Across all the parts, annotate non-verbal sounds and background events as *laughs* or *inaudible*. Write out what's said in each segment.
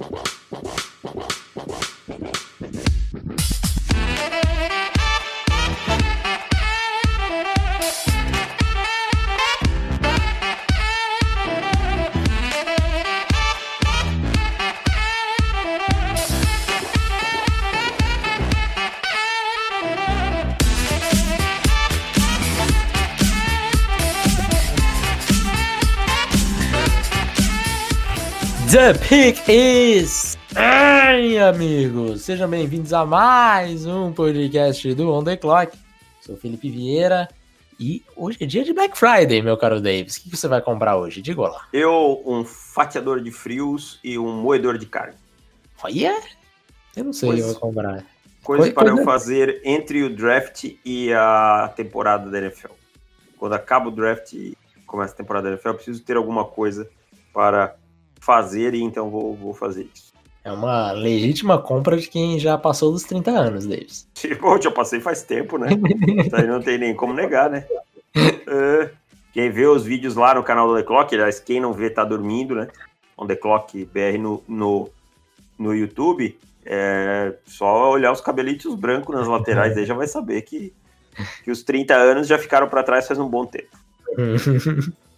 Wow. The pick is. Ai, amigos! Sejam bem-vindos a mais um podcast do On The Clock. Sou Felipe Vieira e hoje é dia de Black Friday, meu caro Davis. O que você vai comprar hoje? Diga lá. Eu, um fatiador de frios e um moedor de carne. Olha! Eu não sei o que eu vou comprar. Coisa Coi- para eu fazer entre o draft e a temporada da NFL. Quando acaba o draft e começa a temporada da NFL, eu preciso ter alguma coisa para fazer e então vou, vou fazer isso. É uma legítima compra de quem já passou dos 30 anos, Davis. *laughs* Tipo, eu já passei faz tempo, né? Isso aí não tem nem como negar, né? É, quem vê os vídeos lá no canal do The Clock, aliás, quem não vê tá dormindo, né? On The Clock BR no, no, no YouTube, é só olhar os cabelitos brancos nas laterais aí já vai saber que, que os 30 anos já ficaram para trás faz um bom tempo. *laughs*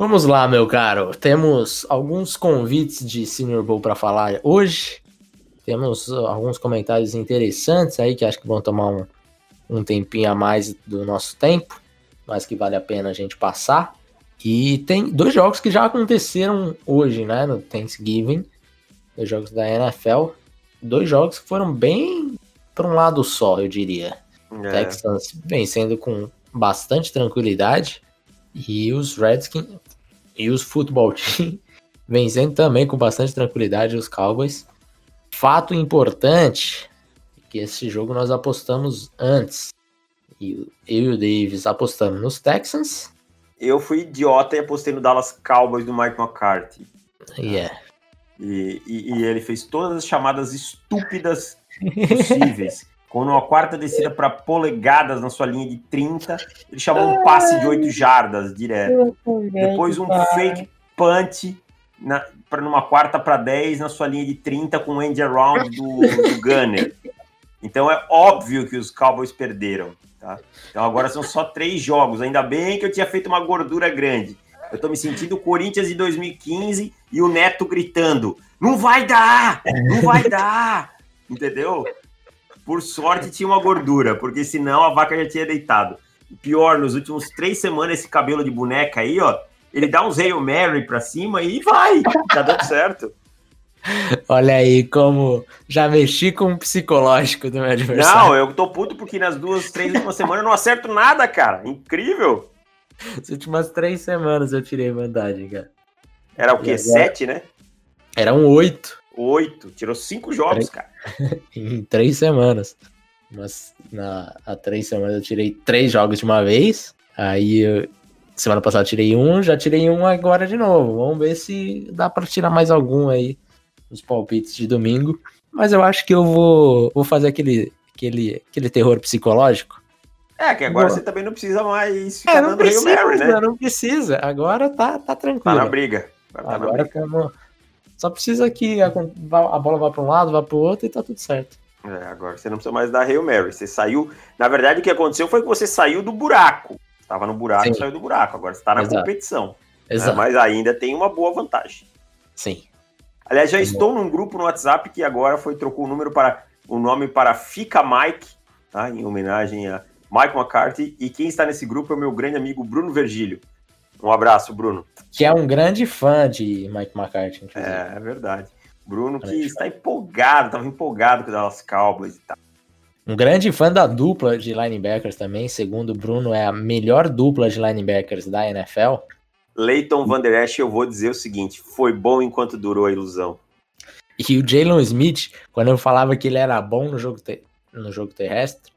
Vamos lá, meu caro. Temos alguns convites de Senior Bowl para falar hoje. Temos uh, alguns comentários interessantes aí que acho que vão tomar um, um tempinho a mais do nosso tempo, mas que vale a pena a gente passar. E tem dois jogos que já aconteceram hoje, né, no Thanksgiving. Dois jogos da NFL. Dois jogos que foram bem para um lado só, eu diria. É, Texans vencendo com bastante tranquilidade. E os Redskins e os *laughs* Football Team vencendo também com bastante tranquilidade os Cowboys. Fato importante é que esse jogo nós apostamos antes. E eu e o Davis apostamos nos Texans. eu fui idiota e apostei no Dallas Cowboys do Mike McCarthy. É. E, e- e ele fez todas as chamadas estúpidas possíveis. *laughs* Com uma quarta descida para polegadas na sua linha de 30, ele chamou um passe de 8 jardas direto. Depois um fake punt na, pra, numa quarta para 10 na sua linha de 30 com o end around do, do Gunner. Então é óbvio que os Cowboys perderam. Tá? Então agora são só três jogos. Ainda bem que eu tinha feito uma gordura grande. Eu tô me sentindo o Corinthians de 2015 e o Neto gritando: Não vai dar! Não vai dar! Entendeu? Por sorte tinha uma gordura, porque senão a vaca já tinha deitado. Pior, nos últimos três semanas, esse cabelo de boneca aí, ó, ele dá uns Hail Mary pra cima e vai! Tá dando certo. Olha aí como já mexi com o psicológico do meu Não, adversário. eu tô puto porque nas duas, três últimas semanas eu não acerto nada, cara. Incrível! As últimas três semanas eu tirei vantagem, cara. Era o quê? agora? Sete, né? Eram oito. Oito. Tirou cinco jogos, cara. *laughs* em três semanas. Mas na, há três semanas eu tirei três jogos de uma vez. Aí eu- semana passada eu tirei um, já tirei um agora de novo. Vamos ver se dá pra tirar mais algum aí nos palpites de domingo. Mas eu acho que eu vou, vou fazer aquele, aquele, aquele terror psicológico. É, que agora Boa. você também não precisa mais ficar É, não dando precisa, Mary, né? não precisa. Agora tá, tá Tá tranquilo. na briga. Agora tá Agora briga. Só precisa que a, a bola vá para um lado, vá para o outro e tá tudo certo. É, agora você não precisa mais dar Hail Mary. Você saiu. Na verdade, o que aconteceu foi que você saiu do buraco. Estava no buraco, Sim. saiu do buraco. Agora você tá na Exato. competição. né? Exato. Mas ainda tem uma boa vantagem. Sim. Aliás, já estou num grupo no WhatsApp que agora foi trocou o número para o nome para Fica Mike, tá? Em homenagem a Mike McCarthy. E quem está nesse grupo é o meu grande amigo Bruno Vergílio. Um abraço, Bruno. Que é um grande fã de Mike McCarthy, inclusive. É, é verdade. Bruno que está empolgado, estava empolgado com o Dallas Cowboys e tal. Um grande fã da dupla de linebackers também. Segundo o Bruno, é a melhor dupla de linebackers da NFL. Leighton Van Der Esch, eu vou dizer o seguinte: foi bom enquanto durou a ilusão. E o Jalen Smith, quando eu falava que ele era bom no jogo, no jogo terrestre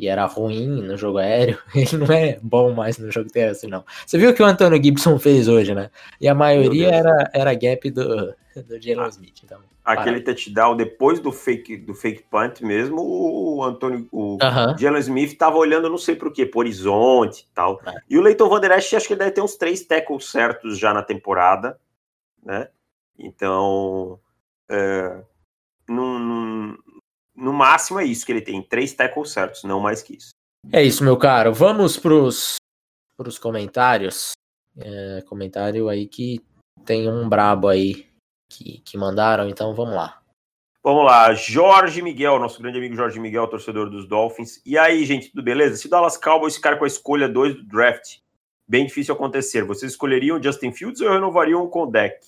e era ruim no jogo aéreo, *laughs* ele não é bom mais no jogo terrestre, não. Você viu o que o Antônio Gibson fez hoje, né? E a maioria era, era gap do, *laughs* do Jalen Smith. Então, Aquele touchdown depois do fake, do fake punt mesmo, o Antônio, o Aham. Jalen Smith tava olhando, não sei por quê, por horizonte e tal. É. E o Leighton Van Esch, acho que ele deve ter uns três tackles certos já na temporada, né? Então, é, máximo é isso que ele tem, três tackles certos, não mais que isso. É isso, meu caro. Vamos pros, pros comentários. É, comentário aí que tem um brabo aí que, que mandaram, então vamos lá. Vamos lá, Jorge Miguel, nosso grande amigo Jorge Miguel, torcedor dos Dolphins. E aí, gente, tudo beleza? Se o Dallas Cowboys ficar com a escolha 2 do draft, bem difícil acontecer. Vocês escolheriam Justin Fields ou renovariam com o deck?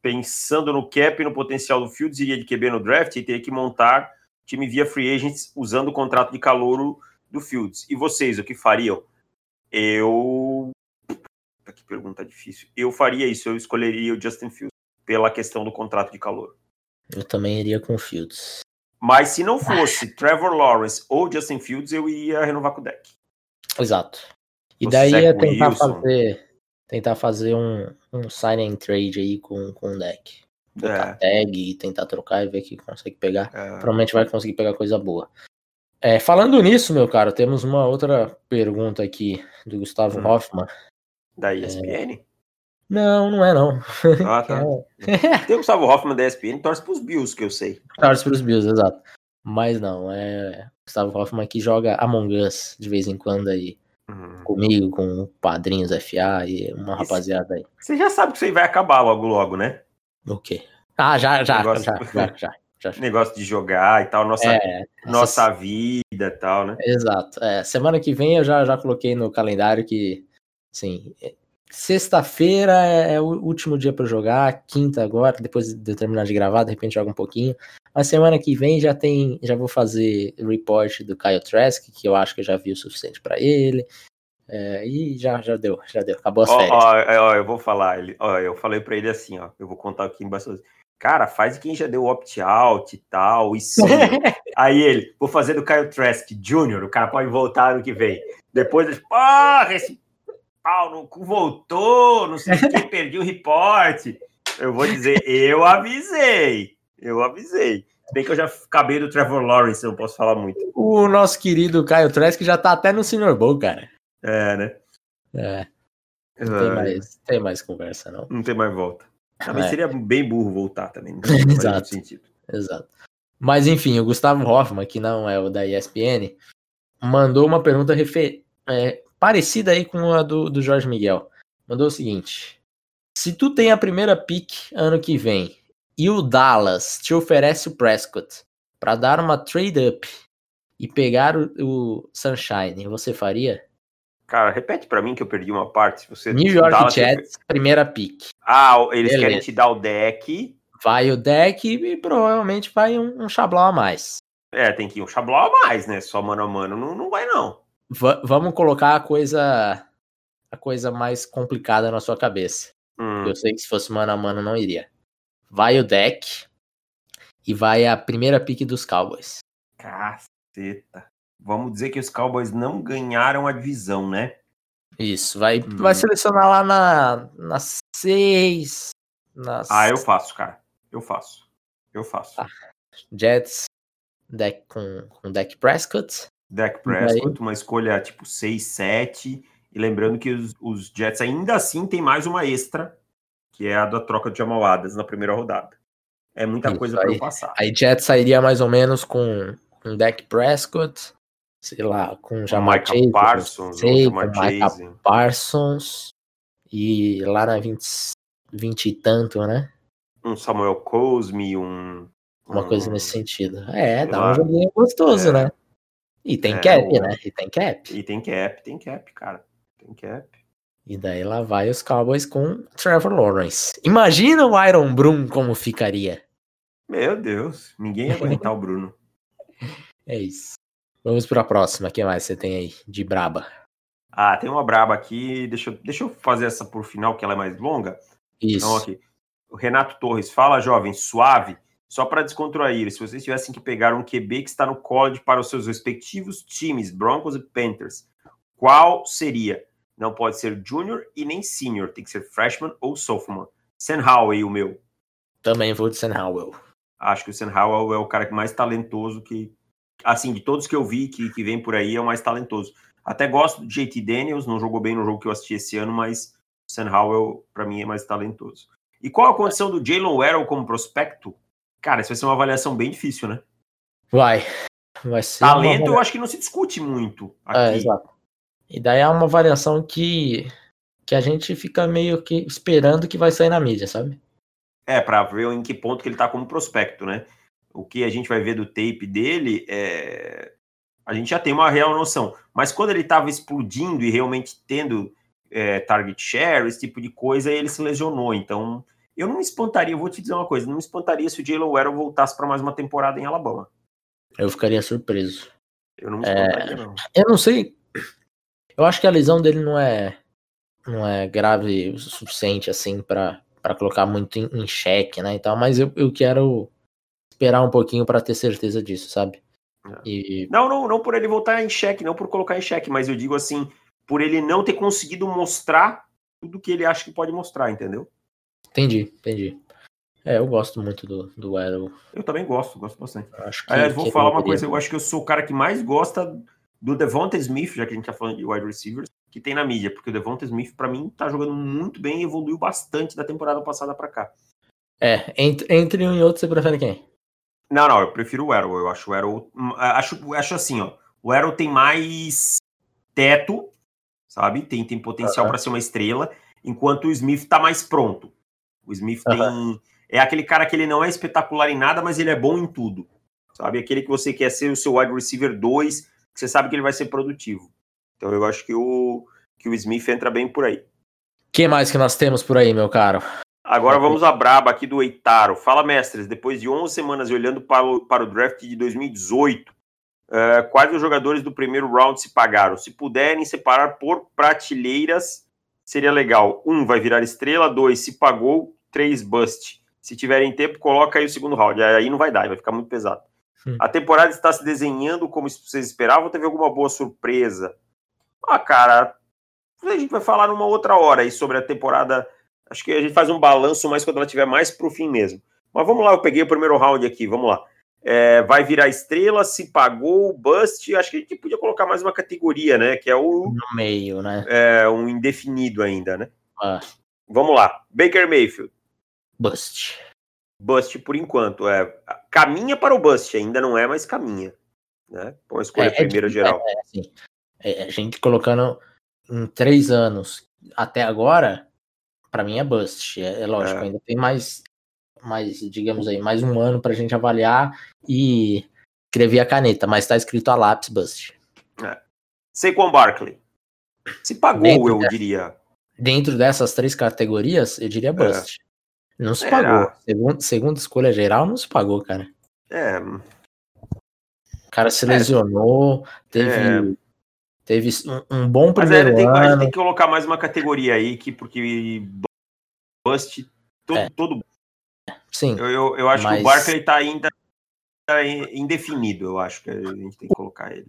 Pensando no cap e no potencial do Fields, iria de QB no draft e teria que montar time via free agents usando o contrato de calouro do Fields. E vocês, o que fariam? Eu. Que pergunta difícil. Eu faria isso, eu escolheria o Justin Fields pela questão do contrato de calor. Eu também iria com o Fields. Mas se não fosse Trevor Lawrence ou Justin Fields, eu iria renovar com o deck. Exato. E o daí ia tentar Wilson. fazer tentar fazer um, um sign and trade aí com, com o deck. Botar é. tag e tentar trocar e ver que consegue pegar. É. Provavelmente vai conseguir pegar coisa boa. É, falando nisso, meu caro, temos uma outra pergunta aqui do Gustavo hum. Hoffman. Da ESPN? É... Não, não é não. Ah, tá. *laughs* É. Tem o Gustavo Hoffman da ESPN, torce pros Bills, que eu sei. Torce pros Bills, exato. Mas não, é Gustavo Hoffman que joga Among Us de vez em quando aí. Uhum. Comigo, com padrinhos FA e uma rapaziada aí. Você já sabe que isso aí vai acabar logo, logo, né? O quê? Ah, já, já, Negócio... já, já, *laughs* já. Já... Negócio de jogar e tal, nossa, é, nossa vida e tal, né? Exato. É, semana que vem eu já, já coloquei no calendário que, assim, sexta-feira é, é, o último dia para jogar, quinta agora, depois de terminar de gravar, de repente joga um pouquinho. A semana que vem já tem, já vou fazer report do Kyle Trask, que eu acho que eu já vi o suficiente para ele. É, e já, já deu, já deu, acabou as férias. Ó, ó, eu vou falar, ele, ó, eu falei para ele assim, ó, eu vou contar aqui embaixo cara, faz quem já deu opt-out e tal, e sim. *laughs* Aí ele, vou fazer do Kyle Trask Jr., o cara pode voltar ano que vem. Depois ele, porra, esse pau no cu voltou, não sei o que, *laughs* perdi o reporte. Eu vou dizer, eu avisei, eu avisei. Bem que eu já acabei do Trevor Lawrence, eu não posso falar muito. O nosso querido Kyle Trask já tá até no Senior Bowl, cara. É, né? É. Não tem, mais, tem mais conversa, não. Não tem mais volta. Também é. seria bem burro voltar também. *laughs* Exato. Sentido. Exato. Mas enfim, o Gustavo Hoffman, que não é o da ESPN, mandou uma pergunta refer... é, parecida aí com a do, do Jorge Miguel. Mandou o seguinte: Se tu tem a primeira pick ano que vem e o Dallas te oferece o Prescott para dar uma trade up e pegar o, o Sunshine, você faria? Cara, repete para mim que eu perdi uma parte. Você New York Dallas Jets, te... primeira pick. Ah, eles Beleza. querem te dar o deck. Vai o deck e provavelmente vai um, um Xablau a mais. É, tem que ir um Xablau a mais, né? Só mano a mano não, não vai não. Vamos colocar a coisa a coisa mais complicada na sua cabeça. Hum. Eu sei que se fosse mano a mano não iria. Vai o deck e vai a primeira pick dos Cowboys. Caceta. Vamos dizer que os Cowboys não ganharam a divisão, né? Isso, vai, hum. vai selecionar lá na, na 6. Nas... Ah, eu faço, cara. Eu faço. Eu faço. Ah, Jets, deck com, com deck Prescott. Deck Prescott, uma escolha tipo 6, 7. E lembrando que os, os, Jets ainda assim tem mais uma extra, que é a da troca de Jamal Adams na primeira rodada. É muita Isso, coisa para eu passar. Aí Jets sairia mais ou menos com um deck Prescott, sei lá, com Jamar Chase, Parsons, sei, com Parsons e lá na 20, 20 e tanto, né? Um Samuel Cosme, um uma um, coisa nesse sentido. É, dá lá. um joguinho gostoso, é. né? E tem é, cap, o... né? E tem cap. E tem cap, tem cap, cara. Tem cap. E daí lá vai os Cowboys com Trevor Lawrence. Imagina o Iron Brum como ficaria. Meu Deus, ninguém ia aguentar o Bruno. *laughs* É isso. Vamos para a próxima. O que mais você tem aí de braba? Ah, tem uma braba aqui. Deixa eu, deixa eu fazer essa por final, que ela é mais longa. Isso. Então, aqui. O Renato Torres fala, jovem, suave. Só para descontrair, se vocês tivessem que pegar um QB que está no college para os seus respectivos times, Broncos e Panthers, qual seria? Não pode ser junior e nem senior, tem que ser freshman ou sophomore. Sam Howell, o meu. Também vou de Sam Howell. Acho que o Sam Howell é o cara mais talentoso que, assim, de todos que eu vi que, que vem por aí, é o mais talentoso. Até gosto do JT Daniels, não jogou bem no jogo que eu assisti esse ano, mas o Sam Howell, para mim, é mais talentoso. E qual a condição do Jalen Warrell como prospecto? Cara, isso vai ser uma avaliação bem difícil, né? Vai. Vai ser Talento uma... eu acho que não se discute muito aqui. É, exato. E daí é uma variação que, que a gente fica meio que esperando que vai sair na mídia, sabe? É, para ver em que ponto que ele tá como prospecto, né? O que a gente vai ver do tape dele, é... a gente já tem uma real noção. Mas quando ele estava explodindo e realmente tendo é, target share, esse tipo de coisa, ele se lesionou. Então, eu não me espantaria, eu vou te dizer uma coisa, não me espantaria se o Jalen Warren voltasse para mais uma temporada em Alabama. Eu ficaria surpreso. Eu não me espantaria, é... não. Eu não sei. Eu acho que a lesão dele não é não é grave o suficiente assim para colocar muito em, em xeque, né, e tal, mas eu, eu quero esperar um pouquinho para ter certeza disso, sabe? É. E... Não, não, não por ele voltar em xeque, não por colocar em xeque, mas eu digo assim, por ele não ter conseguido mostrar tudo que ele acha que pode mostrar, entendeu? Entendi, entendi. É, eu gosto muito do, do Arrow. Eu também gosto, gosto bastante. Acho que, Aliás, vou que falar uma coisa, eu acho que eu sou o cara que mais gosta do Devonta Smith, já que a gente tá falando de wide receivers, que tem na mídia, porque o Devonta Smith, para mim, tá jogando muito bem e evoluiu bastante da temporada passada para cá. É, entre, entre um e outro, você prefere quem? Não, não, eu prefiro o Arrow. Eu acho o Arrow. Hum, acho, acho assim, ó. O Arrow tem mais teto, sabe? Tem, tem potencial uhum. para ser uma estrela, enquanto o Smith tá mais pronto. O Smith uhum. tem. É aquele cara que ele não é espetacular em nada, mas ele é bom em tudo. Sabe? Aquele que você quer ser o seu wide receiver 2, que você sabe que ele vai ser produtivo. Então eu acho que o, que o Smith entra bem por aí. que mais que nós temos por aí, meu caro? Agora vamos à braba aqui do Eitaro. Fala, mestres, depois de 11 semanas olhando para o, para o draft de 2018, uh, eh, quais os jogadores do primeiro round se pagaram? Se puderem separar por prateleiras, seria legal. Um vai virar estrela, dois se pagou, três bust. Se tiverem tempo, coloca aí o segundo round. Aí não vai dar, vai ficar muito pesado. Hum. A temporada está se desenhando como vocês esperavam? Teve alguma boa surpresa? Ah, cara, a gente vai falar numa outra hora aí sobre a temporada Acho que a gente faz um balanço mais quando ela estiver mais para o fim mesmo. Mas vamos lá, eu peguei o primeiro round aqui, vamos lá. É, vai virar estrela, se pagou, bust. Acho que a gente podia colocar mais uma categoria, né? Que é o. No meio, né? É, um indefinido ainda, né? Ah. Vamos lá. Baker Mayfield. Bust. Bust por enquanto. É, caminha para o bust, ainda não é, mas caminha. Né? Uma escolha é, é primeira é, geral. É, assim, é, a gente colocando em três anos até agora, para mim é bust. É, é lógico, é. ainda tem mais, mais, digamos aí, mais um ano pra gente avaliar e escrever a caneta, mas tá escrito a lápis bust. É. Saquon Barkley. Se pagou, dentro eu diria. Dentro dessas três categorias, eu diria é. bust. É. Não se pagou. Segundo, segundo escolha geral, não se pagou, cara. É. O cara se lesionou, teve é. Teve um, um bom primeiro Mas é, tem, ano. A gente tem que colocar mais uma categoria aí, que, porque Bust, todo. É. todo... Sim. Eu, eu, eu acho mas... que o Barkley tá ainda indefinido, eu acho que a gente tem que colocar ele.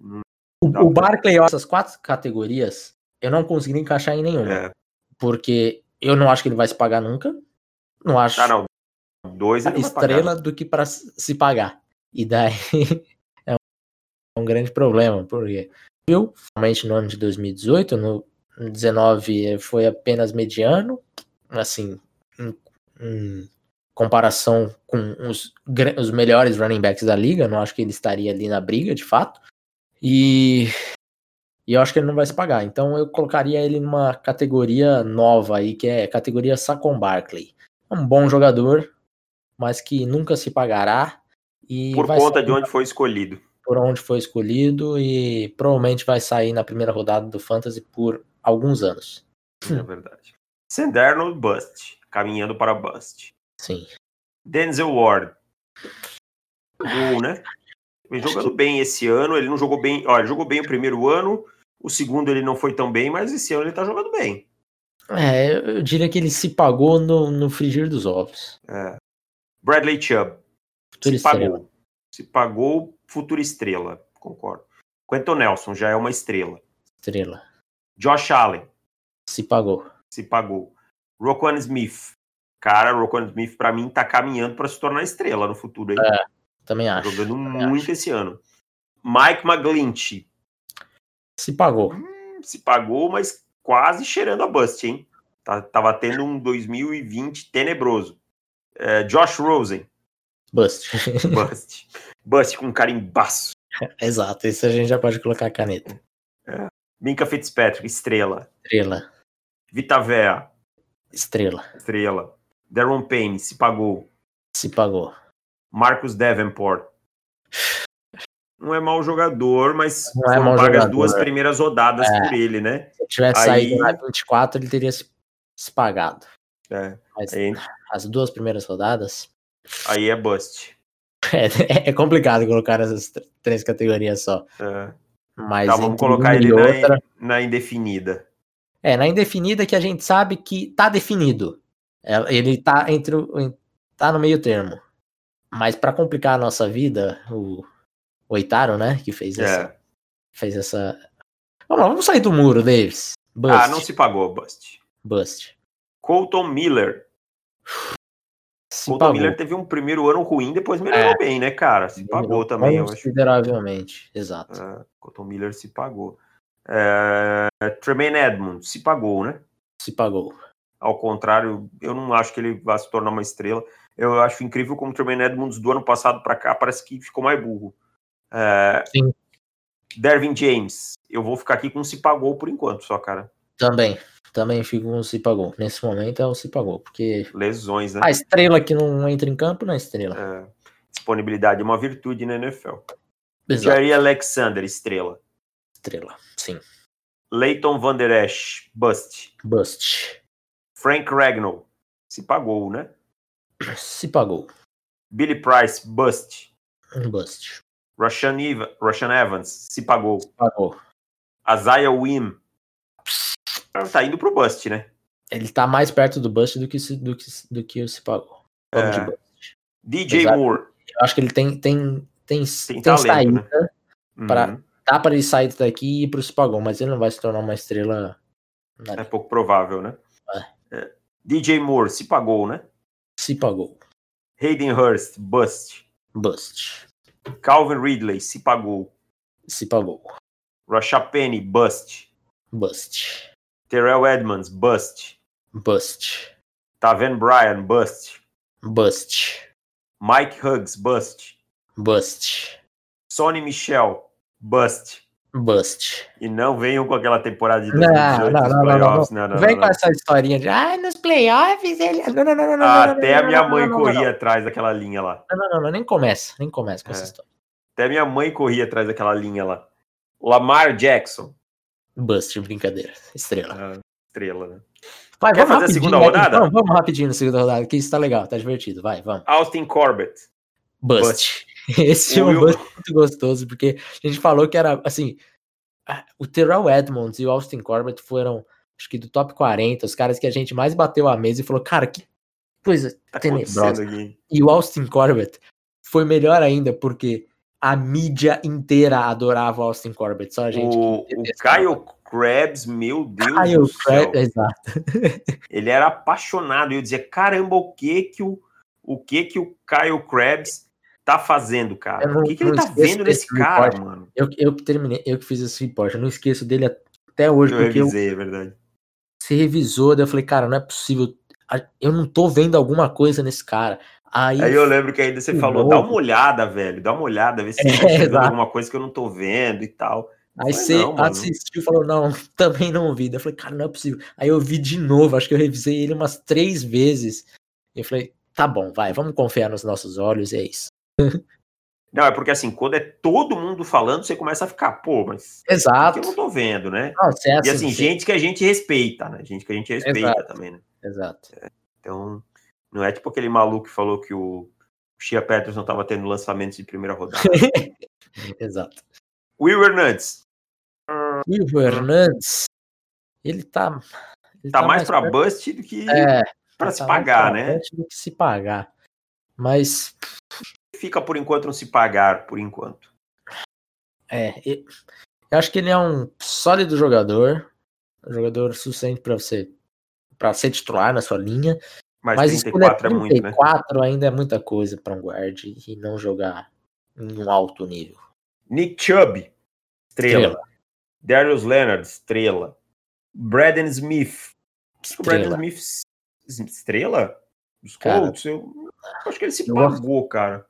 o, o Barkley, essas quatro categorias, eu não consegui encaixar em nenhuma. É. Porque eu não acho que ele vai se pagar nunca. Não acho. Ah, não. Dois ele estrela do que para se pagar. E daí *laughs* é um, um grande problema, porque viu, somente no ano de 2018, no 19 foi apenas mediano, assim, em, em comparação com os, os melhores running backs da liga, não acho que ele estaria ali na briga, de fato. E, e eu acho que ele não vai se pagar. Então eu colocaria ele numa categoria nova aí, que é categoria Saquon Barkley. Um bom jogador, mas que nunca se pagará. E Por conta de onde foi escolhido por onde foi escolhido e provavelmente vai sair na primeira rodada do Fantasy por alguns anos. É verdade. Senderno Bust, caminhando para Bust. Sim. Denzel Ward. Gol, né? Vem jogando bem esse ano. Ele não jogou bem. Olha, jogou bem o primeiro ano. O segundo ele não foi tão bem, mas esse ano ele tá jogando bem. É, eu diria que ele se pagou no, no frigir dos ovos. É. Bradley Chubb. Futuro se pagou. Se pagou futura estrela, concordo. Quentin Nelson já é uma estrela. Estrela. Josh Allen. Se pagou. Se pagou. Roquan Smith. Cara, Roquan Smith para mim tá caminhando para se tornar estrela no futuro aí. É, também acho. Jogando também muito acho. esse ano. Mike McGlinchey. Se pagou. Hum, se pagou, mas quase cheirando a bust, hein? Tá, tava tendo um 2020 tenebroso. É, Josh Rosen. Bust. Bust. Bust com carimbaço. *laughs* Exato, isso a gente já pode colocar a caneta. Minka Fitzpatrick, estrela. Estrela, Vita Vea, estrela. estrela. Darren Payne, se pagou. Se pagou. Marcus Davenport. Não é mau jogador, mas Não é foram mau pagas jogador. duas primeiras rodadas É. por ele, né? Se tivesse Aí- saído na 24, ele teria se, se pagado. É. Mas Aí, as duas primeiras rodadas. Aí é bust. É, *laughs* é complicado colocar essas tr- três categorias só. É. Mas Tá, vamos colocar ele na, outra. na indefinida. É, na indefinida que a gente sabe que tá definido. É, Ele tá entre o, tá no meio termo. Mas pra complicar a nossa vida, o, o Oitaro, né, que fez essa, É. fez essa. Vamos lá, vamos sair do muro, Davis. Bust. Ah, não se pagou, bust. Bust. Colton Miller. Se Colton. Miller teve um primeiro ano ruim, depois melhorou É. bem, né, cara? Se pagou também, eu acho. Consideravelmente, exato. É, Colton Miller se pagou. É, Tremaine Edmonds se pagou, né? Se pagou. Ao contrário, eu não acho que ele vá se tornar uma estrela. Eu acho incrível como o Tremaine Edmonds do ano passado para cá parece que ficou mais burro. É, Sim. Dervin James, eu vou ficar aqui com se pagou por enquanto, só, cara. Também. Também fico o se pagou. Nesse momento é o se pagou. Porque Lesões, né? a estrela que não entra em campo não é estrela. É, disponibilidade é uma virtude na NFL. Exato. Jerry Alexander, estrela. Estrela. Sim. Leighton Van Der Esch, bust. Bust. Frank Ragnall, se pagou, né? Se pagou. Billy Price, bust. Um bust. Rashan, Eva- Rashan Evans, se pagou. Pagou. Isaiah Wim, tá indo pro bust, né? Ele tá mais perto do bust do que, do que, do que o se pagou. Vamos É. de bust. DJ Exato. Moore, Eu acho que ele tem, tem, tem, tem, talento, saída. né? pra- Uhum. Dá para ele sair daqui e ir pro pagou, mas ele não vai se tornar uma estrela. É pouco provável, né? É. DJ Moore, se pagou, né? Se pagou. Hayden Hurst, bust. Bust. Calvin Ridley, se pagou. Se pagou. Rashad Penny, bust. Bust. Terrell Edmonds, bust. Bust. Taven Bryan, bust. Bust. Mike Huggs, bust. Bust. Sonny Michel, bust. Bust. E não venham com aquela temporada de Não, 2018 não, não, não, playoffs. Não, não, Vem não, com não. essa historinha de, ah, nos playoffs ele. Não, não, não, não, Até a minha mãe corria atrás daquela linha lá. Não, não, não, não, nem começa, nem começa com É. essa história. Até minha mãe corria atrás daquela linha lá. Lamar Jackson, Bust, brincadeira. Estrela. ah, estrela, né? Vai, Quer vamos fazer a segunda né? rodada? Vamos, vamos rapidinho na segunda rodada, que isso tá legal, tá divertido. Vai, vamos. Austin Corbett, Bust. *laughs* Esse é um Will- bust muito gostoso, porque a gente falou que era, assim, o Terrell Edmonds e o Austin Corbett foram, acho que do top 40, os caras que a gente mais bateu a mesa e falou, cara, que coisa tá tenebrosa. E o Austin Corbett foi melhor ainda, porque a mídia inteira adorava o Austin Corbett, só a gente O, o. Kyle Krabs, meu Deus Kyle do céu. Krabs, exato. *laughs* Ele era apaixonado. Eu dizia, caramba, o que que o, o que que o Kyle Krabs tá fazendo, cara? Eu não- o que que ele tá vendo nesse desse cara, repórter. mano? Eu, eu que terminei, eu que fiz esse report, eu não esqueço dele até hoje, Eu porque eu, revisei, é verdade. se revisou, daí eu falei, cara, não é possível, eu não tô vendo alguma coisa nesse cara. Aí, Aí eu lembro que ainda você falou, novo. dá uma olhada, velho, dá uma olhada, vê se É, tá exato. alguma coisa que eu não tô vendo e tal. aí você assistiu e falou, não, *laughs* também não vi. Daí Eu falei, cara, não é possível. Aí eu vi de novo, acho que eu revisei ele umas três vezes. E eu falei, tá bom, vai, vamos confiar nos nossos olhos, é isso. *laughs* Não, é porque assim, quando é todo mundo falando, você começa a ficar, pô, mas Exato. eu não tô vendo, né? Não, você é E assim, você- gente que a gente respeita, né? Gente que a gente respeita Exato. também, né? Exato. Então, não é tipo aquele maluco que falou que o Shia Peterson tava tendo lançamentos de primeira rodada. *laughs* Exato. Will Hernandes, o Hernandes, ele tá. ele tá mais pra perto- bust do que É, pra se tá mais pagar, né? Do que se pagar. Mas, Fica por enquanto um se pagar, por enquanto. é. Eu acho que ele é um sólido jogador. Um jogador suficiente pra você. para ser titular na sua linha. Mas, Mas 34 é escolher muito, né? 34 ainda é muita coisa pra um guard e não jogar em um alto nível. Nick Chubb, estrela. Estrela. Darius Leonard, estrela. Braden Smith. O Braden Estrela. Smith, estrela? Dos Cara, Colts? Eu acho que ele se eu gosto- pagou, cara.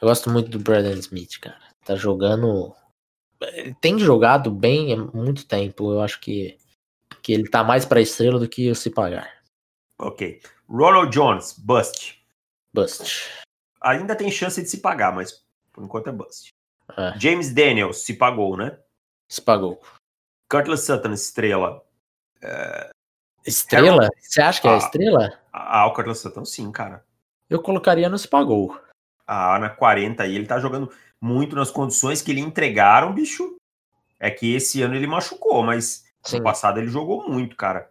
Eu gosto muito do Brandon Smith, cara. Tá jogando. Ele tem jogado bem há muito tempo. Eu acho que, que ele tá mais pra estrela do que se pagar. Ok. Ronald Jones, bust. Bust. Ainda tem chance de se pagar, mas por enquanto é bust. É, James Daniels, se pagou, né? se pagou. Curtis Sutton, estrela. Estrela? Você acha que é Ah. estrela? Ah, o Curtis Sutton, sim, cara. Eu colocaria no se pagou. Ah, na 40 aí, ele tá jogando muito nas condições que lhe entregaram, bicho. É que esse ano ele machucou, mas Sim. ano passado ele jogou muito, cara.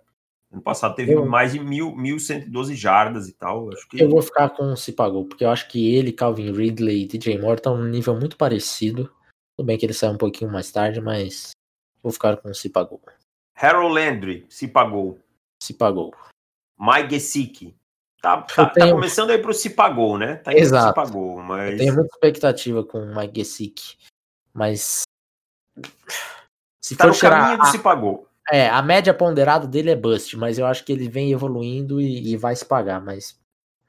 Ano passado teve Eu- mais de mil, 1.112 jardas e tal. Acho que Eu vou ficar com o se pagou, porque eu acho que ele, Calvin Ridley e DJ Moore estão num nível muito parecido. Tudo bem que ele saiu um pouquinho mais tarde, mas vou ficar com o se pagou. Harold Landry se pagou. Se pagou. Mike Gesicki. Tá, tá, tá tenho- começando aí pro se pagou, né? Tá indo pro Exato. pagou, mas Eu tenho muita expectativa com o Mike Gesicki, mas se tá for no tirar caminho do pagou. É, a média ponderada dele é bust, mas eu acho que ele vem evoluindo e, e vai se pagar, mas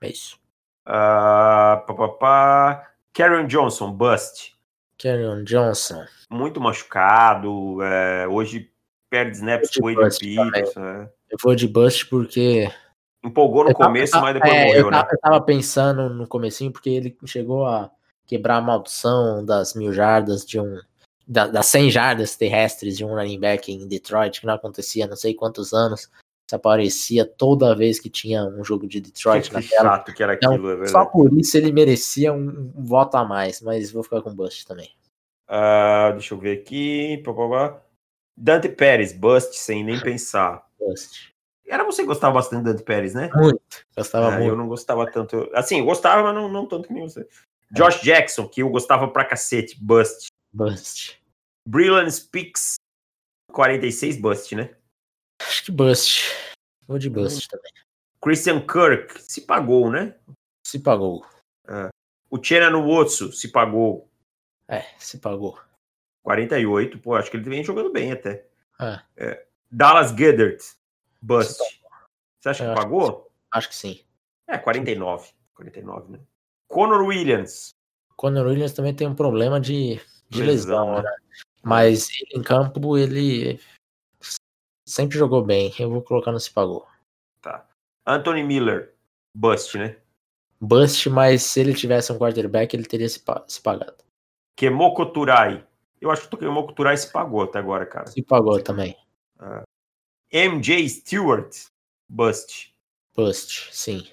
é isso. Ah, pá, pá, pá. Karen Johnson, bust. Kerryon Johnson, Muito machucado. é, hoje perde snaps com o também. Peterson. é. eu vou de bust porque Empolgou no Eu tava- começo, eu mas tava- depois é, morreu, eu, né? tava, eu tava pensando no comecinho porque ele chegou a quebrar a maldição das mil jardas de um da- das 100 jardas terrestres de um running back em Detroit que não acontecia não sei quantos anos. Isso aparecia toda vez que tinha um jogo de Detroit na Que tela. chato que era Então, aquilo, é verdade. Só por isso ele merecia um, um voto a mais, mas vou ficar com o Bust também. Ah, deixa eu ver aqui. Dante Pérez, bust, sem nem pensar. Bust. Era você que gostava bastante do Dante Pérez, né? Muito. Gostava Ah, muito. eu não gostava tanto. Assim, eu gostava, mas não, não tanto que nem você. Josh Jackson, que eu gostava pra cacete, bust. Bust. Brilliant Speaks, 46, bust, né? Acho que Bust. Vou de. Bust também. Christian Kirk, se pagou, né? Se pagou. O Chena no Wotsu, se pagou. É, se pagou. 48, pô, acho que ele vem jogando bem até. É. Dallas Goddard, bust. Você acha Eu que acho pagou? Acho que sim. É, 49. 49, né? Conor Williams, Conor Williams também tem um problema de, de lesão, Lesão, né? Mas em campo ele sempre jogou bem. Eu vou colocar no se pagou. tá. Anthony Miller, bust, né? Bust, mas se ele tivesse um quarterback, ele teria se, pa- se pagado. Kemoko Turai. Eu acho que o Kemoko Turai se pagou até agora, cara. Se pagou também. MJ Stewart, bust. Bust, sim.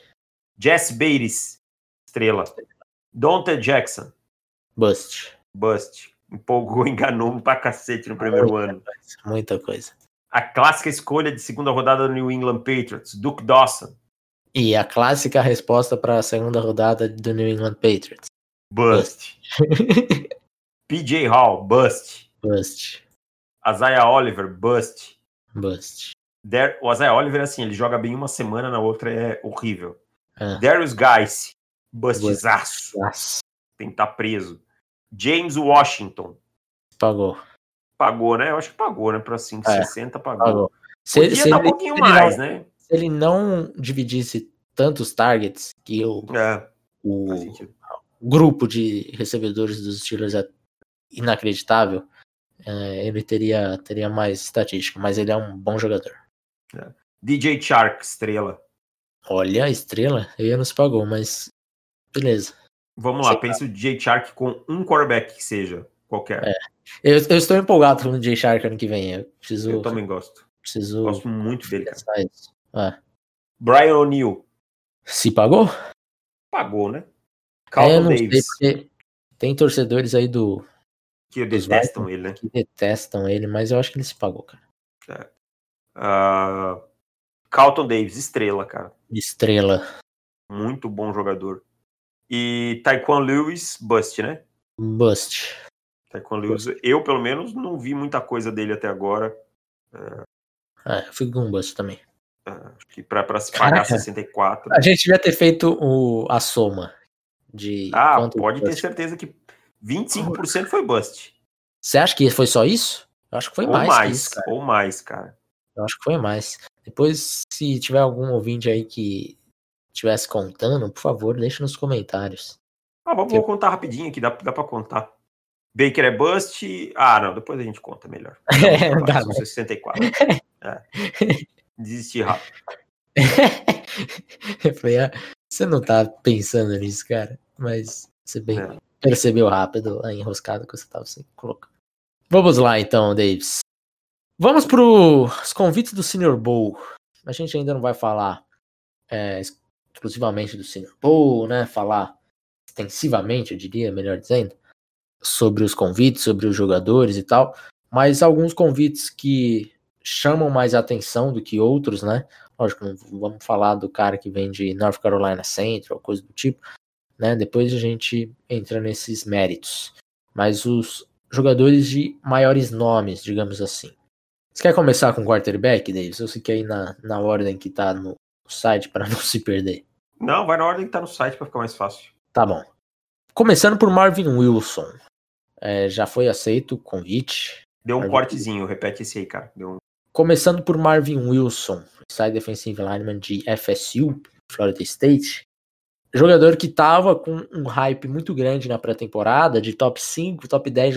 Jess Bates, estrela. Dante Jackson, Bust. bust. Empolgou, *laughs* enganou pra cacete no primeiro ano. Muita coisa. A clássica escolha de segunda rodada do New England Patriots, Duke Dawson, E a clássica resposta para a segunda rodada do New England Patriots. bust. *laughs* PJ Hall, bust. Bust. Isaiah Oliver, bust. Bust. Der- o Isaiah Oliver, assim, ele joga bem uma semana, na outra é horrível. Ah, Darius Guice, bustzaço. nossa, Tem que estar preso. James Washington, pagou. pagou, né? Eu acho que pagou, né? Pra 5,60 pagou. Pagou. Se, Podia se dar um ele- pouquinho se ele mais, não, né? se ele não dividisse tantos targets que o, É, o grupo de recebedores dos Steelers é inacreditável, é, ele teria, teria mais estatística, mas ele é um bom jogador. DJ Shark, estrela. Olha estrela, ele não se pagou, mas beleza. Vamos lá, pensa o DJ Shark com um quarterback que seja, qualquer. É. Eu, eu estou empolgado com o Jay Shark ano que vem. Eu preciso, Eu também gosto. preciso Gosto muito dele, cara. É. Brian O'Neill, Se pagou? pagou, né? É, Carlton não Davis, tem torcedores aí do que detestam ele, né? que detestam ele, mas eu acho que ele se pagou, cara. Ah, Carlton Davis, estrela, cara. Estrela. Muito bom jogador. E Taekwon Lewis, bust, né? Bust. Taekwon Lewis, eu pelo menos não vi muita coisa dele até agora. É, eu fico com bust também. Ah, Acho que pra, pra se pagar Caraca. 64. A gente devia ter feito o, a soma de. Ah, pode ter bust. certeza que 25% foi bust. Você acha que foi só isso? Eu acho que foi ou mais, mais, isso, ou mais, cara. Eu acho que foi mais. Depois, se tiver algum ouvinte aí que estivesse contando, por favor, deixe nos comentários. Ah, vamos, Eu- contar rapidinho aqui, dá, dá pra contar. Baker é bust. Ah, não, depois a gente conta melhor. *laughs* É, dá, São né? 64. É. Desisti rápido. Eu falei, ah, você não tá pensando nisso, cara. Mas você bem É. percebeu rápido a enroscada que você tava se colocando. Vamos lá então, Davis. Vamos para os convites do Senior Bowl. A gente ainda não vai falar é, exclusivamente do Bowl, né? Falar extensivamente, eu diria, melhor dizendo, sobre os convites, sobre os jogadores e tal. Mas alguns convites que chamam mais atenção do que outros, né? Lógico, vamos falar do cara que vem de North Carolina Central, coisa do tipo, né? Depois a gente entra nesses méritos. Mas os jogadores de maiores nomes, digamos assim. Você quer começar com quarterback, Davis? Ou você quer ir na, na ordem que tá no site para *laughs* não se perder? Não, vai na ordem que tá no site para ficar mais fácil. Tá bom. Começando por Marvin Wilson. É, já foi aceito o convite. Deu um Marvin- cortezinho, repete esse aí, cara. Deu um... Começando por Marvin Wilson, side defensive lineman de FSU, Florida State. Jogador que tava com um hype muito grande na pré-temporada, de top 5, top 10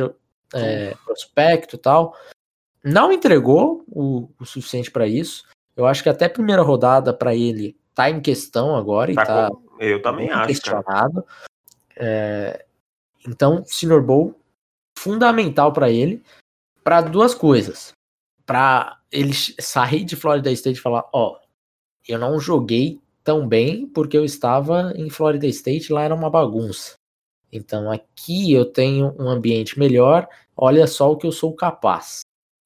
é, prospecto e tal. Não entregou o, o suficiente para isso. Eu acho que até a primeira rodada para ele tá em questão agora e Tá tá com- Eu também acho, questionado. É, então, Senior Bowl fundamental para ele para duas coisas. Para ele sair de Florida State e falar, ó, eu não joguei tão bem porque eu estava em Florida State, lá era uma bagunça. Então aqui eu tenho um ambiente melhor, olha só o que eu sou capaz.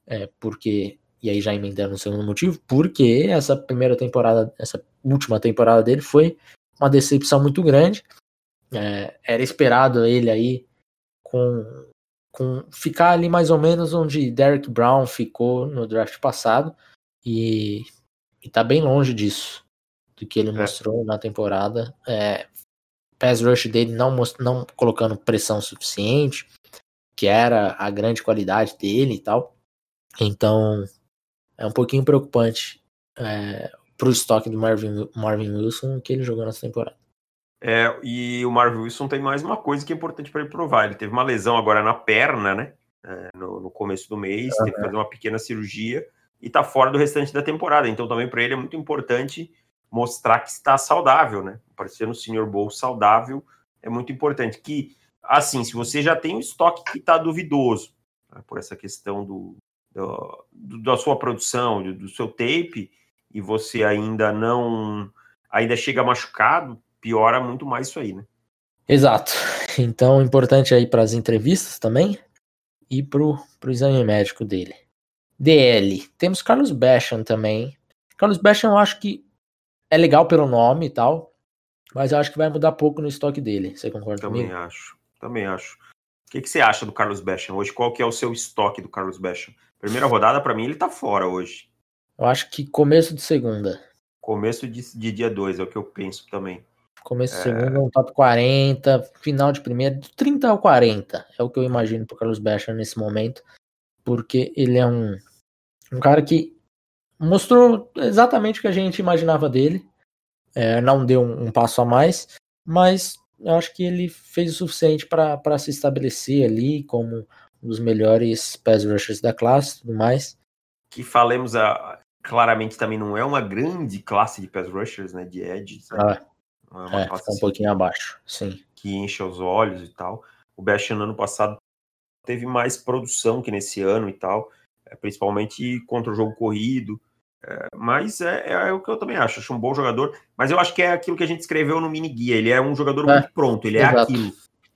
É, porque, e aí já emendando o segundo motivo, porque essa primeira temporada, essa última temporada dele foi uma decepção muito grande. É, era esperado ele aí com, com ficar ali mais ou menos onde Derek Brown ficou no draft passado e, e tá bem longe disso do que ele mostrou na temporada. É, pass rush dele não, não colocando pressão suficiente, que era a grande qualidade dele e tal. Então é um pouquinho preocupante é, pro estoque do Marvin, Marvin Wilson que ele jogou nessa temporada. É, e o Marvin Wilson tem mais uma coisa que é importante para ele provar. Ele teve uma lesão agora na perna, né? É, no, no começo do mês, teve que fazer uma pequena cirurgia e tá fora do restante da temporada. Então também para ele é muito importante mostrar que está saudável, né? Aparecer no Senior Bowl saudável é muito importante. Que, assim, se você já tem um estoque que está duvidoso, né, por essa questão do, do- do- da sua produção, do, do seu tape, e você ainda não ainda chega machucado, piora muito mais isso aí, né? Exato. Então, importante aí para as entrevistas também e pro, pro exame médico dele. DL. Temos Carlos Basham também. Carlos Basham eu acho que é legal pelo nome e tal, mas eu acho que vai mudar pouco no estoque dele. Você concorda Também comigo? acho. Também acho. O que, que você acha do Carlos Basham hoje? Qual que é o seu estoque do Carlos Basham? Primeira rodada, para mim, ele tá fora hoje. Eu acho que começo de segunda. Começo de, de dia 2, é o que eu penso também. Começo de segunda, um top 40, final de primeira, de 30 ao 40. É o que eu imagino pro Carlos Basham nesse momento. Porque ele é um, um cara que mostrou exatamente o que a gente imaginava dele. É, não deu um, um passo a mais, mas eu acho que ele fez o suficiente para se estabelecer ali como um dos melhores pass rushers da classe tudo mais. Que falemos a, claramente também não é uma grande classe de pass rushers, né? De edges. Né? Ah, é uma é, classe um assim, pouquinho abaixo, sim. que enche os olhos e tal. O Basham no ano passado teve mais produção que nesse ano e tal, é, principalmente contra o jogo corrido. É, mas é, é o que eu também acho. Acho um bom jogador. Mas eu acho que é aquilo que a gente escreveu no mini guia. Ele é um jogador É, muito pronto. Ele é exato. aquilo.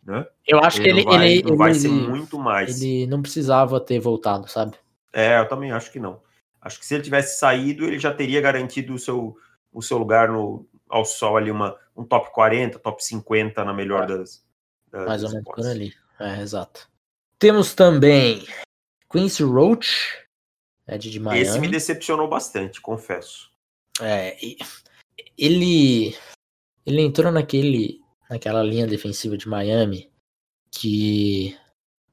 Né? Eu acho que ele, não vai, ele, não vai ele- ser muito mais. ele não precisava ter voltado, sabe? É, eu também acho que não. Acho que se ele tivesse saído, ele já teria garantido o seu, o seu lugar no, ao sol ali, uma, um top 40, top 50 na melhor das. das Mais ou menos por ali. É, exato. Temos também Quincy Roach, é de, Miami. Esse me decepcionou bastante, confesso. É, ele ele entrou naquele naquela linha defensiva de Miami que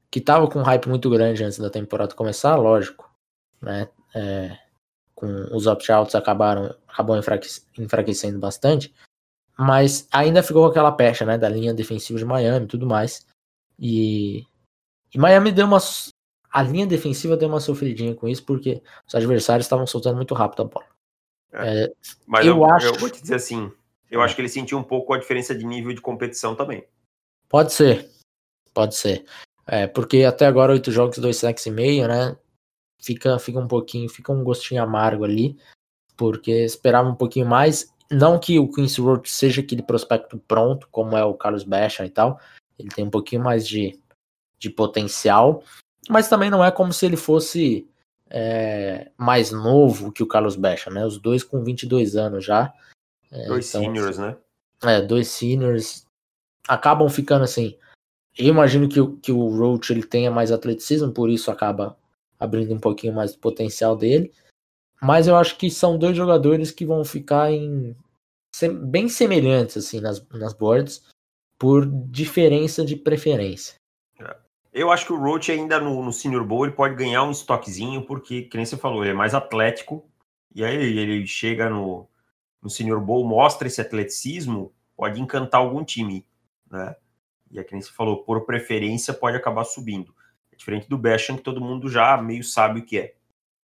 que tava com um hype muito grande antes da temporada começar, lógico, né? É, com os opt-outs acabaram acabou enfraque- enfraquecendo bastante, mas ainda ficou com aquela pecha, né, da linha defensiva de Miami e tudo mais. E E Miami deu uma. A linha defensiva deu uma sofridinha com isso, porque os adversários estavam soltando muito rápido a bola. É. É, Mas eu, eu, acho... eu vou te dizer assim, eu acho que ele sentiu um pouco a diferença de nível de competição também. Pode ser. Pode ser. É, porque até agora oito jogos, dois sacks e meio, né? Fica, fica um pouquinho, fica um gostinho amargo ali, porque esperava um pouquinho mais. Não que o Quincy Roach seja aquele prospecto pronto, como é o Carlos Becha e tal. Ele tem um pouquinho mais de, de potencial, mas também não é como se ele fosse é, mais novo que o Carlos Becha, né? Os dois com 22 anos já. É, dois então, seniors, né? É, dois seniors. Acabam ficando assim. Eu imagino que, que o Roach ele tenha mais atleticismo, por isso acaba abrindo um pouquinho mais do potencial dele. Mas eu acho que são dois jogadores que vão ficar em bem semelhantes assim nas, nas boards por diferença de preferência. É. Eu acho que o Roach ainda no, no Senior Bowl ele pode ganhar um estoquezinho, porque, que nem você falou, ele é mais atlético, e aí ele chega no, no Senior Bowl, mostra esse atleticismo, pode encantar algum time, né? E é que nem você falou, por preferência pode acabar subindo. É diferente do Basham, que todo mundo já meio sabe o que é.